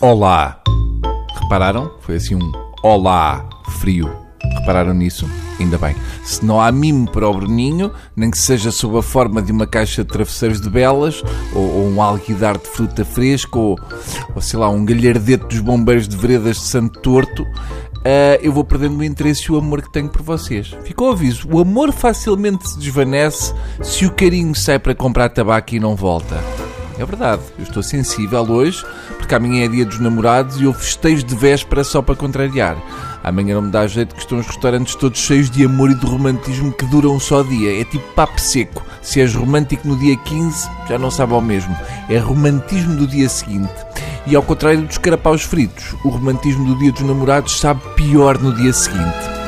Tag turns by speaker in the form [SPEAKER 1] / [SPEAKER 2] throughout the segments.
[SPEAKER 1] olá. Repararam? Foi assim um olá frio. Repararam nisso? Ainda bem. Se não há mimo para o Bruninho, nem que seja sob a forma de uma caixa de travesseiros de belas, ou, ou um alguidar de fruta fresca, ou, ou sei lá, um galhardete dos bombeiros de veredas de Santo Torto, uh, eu vou perdendo o interesse e o amor que tenho por vocês. Ficou o aviso: o amor facilmente se desvanece se o carinho sai para comprar tabaco e não volta. É verdade, eu estou sensível hoje, porque amanhã é dia dos namorados e eu festejo de véspera só para contrariar. Amanhã não me dá jeito que estão os restaurantes todos cheios de amor e de romantismo que duram um só dia. É tipo papo seco. Se és romântico no dia 15, já não sabe ao mesmo. É romantismo do dia seguinte. E ao contrário dos carapaus fritos, o romantismo do dia dos namorados sabe pior no dia seguinte.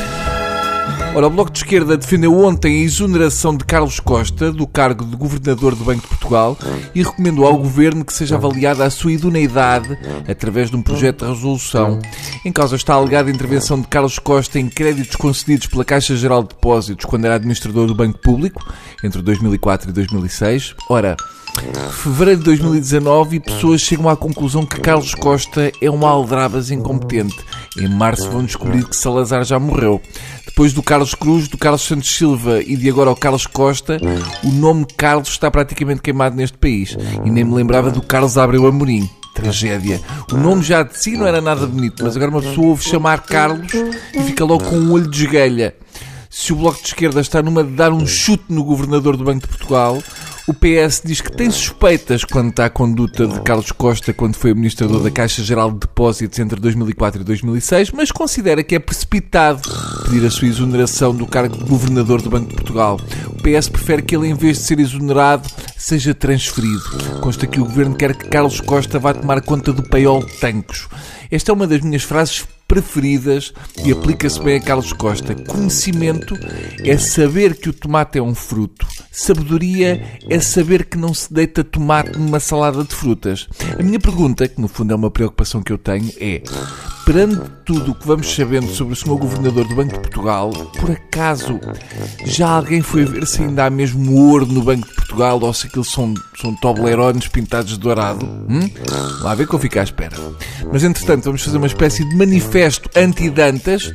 [SPEAKER 1] Ora, o Bloco de Esquerda defendeu ontem a exoneração de Carlos Costa do cargo de Governador do Banco de Portugal e recomendou ao Governo que seja avaliada a sua idoneidade através de um projeto de resolução. Em causa está a alegada intervenção de Carlos Costa em créditos concedidos pela Caixa Geral de Depósitos quando era administrador do Banco Público, entre 2004 e 2006. Ora, fevereiro de 2019 e pessoas chegam à conclusão que Carlos Costa é um aldrabas incompetente. Em março vão descobrir que Salazar já morreu. Depois do Carlos Cruz, do Carlos Santos Silva e de agora ao Carlos Costa, o nome Carlos está praticamente queimado neste país. E nem me lembrava do Carlos Abreu Amorim. Tragédia. O nome já de si não era nada bonito, mas agora uma pessoa ouve chamar Carlos e fica logo com um olho de esguelha. Se o Bloco de Esquerda está numa de dar um chute no Governador do Banco de Portugal, o PS diz que tem suspeitas quanto à conduta de Carlos Costa quando foi administrador da Caixa Geral de Depósitos entre 2004 e 2006, mas considera que é precipitado pedir a sua exoneração do cargo de governador do Banco de Portugal. O PS prefere que ele, em vez de ser exonerado, seja transferido. Consta que o governo quer que Carlos Costa vá tomar conta do paiol de Tancos. Esta é uma das minhas frases preferidas e aplica-se bem a Carlos Costa. Conhecimento é saber que o tomate é um fruto. Sabedoria é saber que não se deita tomate numa salada de frutas. A minha pergunta, que no fundo é uma preocupação que eu tenho, é: perante tudo o que vamos sabendo sobre o Sr. Governador do Banco de Portugal, por acaso já alguém foi ver se ainda há mesmo ouro no Banco de Portugal ou se aqueles são, são toblerones pintados de dourado? Hum? Lá ver que eu fico à espera. Mas entretanto, vamos fazer uma espécie de manifesto anti-Dantas,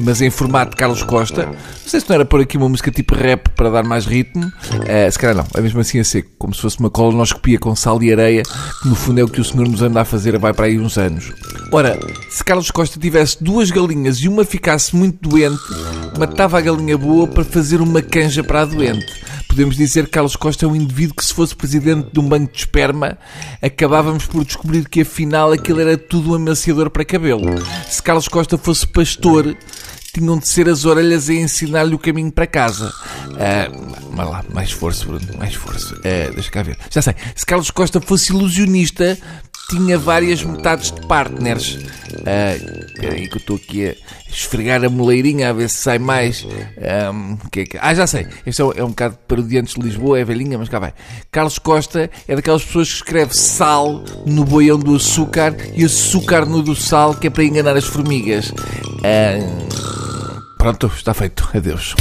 [SPEAKER 1] mas em formato de Carlos Costa. Não sei se não era por aqui uma música tipo rap para dar mais ritmo. Uh, se calhar não, é mesmo assim a seco, como se fosse uma colonoscopia com sal e areia, que no fundo é o que o senhor nos anda a fazer vai para aí uns anos. Ora, se Carlos Costa tivesse duas galinhas e uma ficasse muito doente, matava a galinha boa para fazer uma canja para a doente. Podemos dizer que Carlos Costa é um indivíduo que, se fosse presidente de um banco de esperma, acabávamos por descobrir que afinal aquilo era tudo um amaciador para cabelo. Se Carlos Costa fosse pastor, tinham de ser as orelhas a ensinar-lhe o caminho para casa. Uh, vai lá, mais esforço, Bruno, mais esforço. Uh, deixa cá ver. Já sei, se Carlos Costa fosse ilusionista, tinha várias metades de partners. Espera aí que eu estou aqui a esfregar a moleirinha a ver se sai mais. Um, que é que... Ah, já sei. Este é um, é um bocado parodiantes de Lisboa, é velhinha, mas cá vai. Carlos Costa é daquelas pessoas que escreve sal no boião do açúcar e açúcar no do sal, que é para enganar as formigas. Pronto, está feito. Adeus.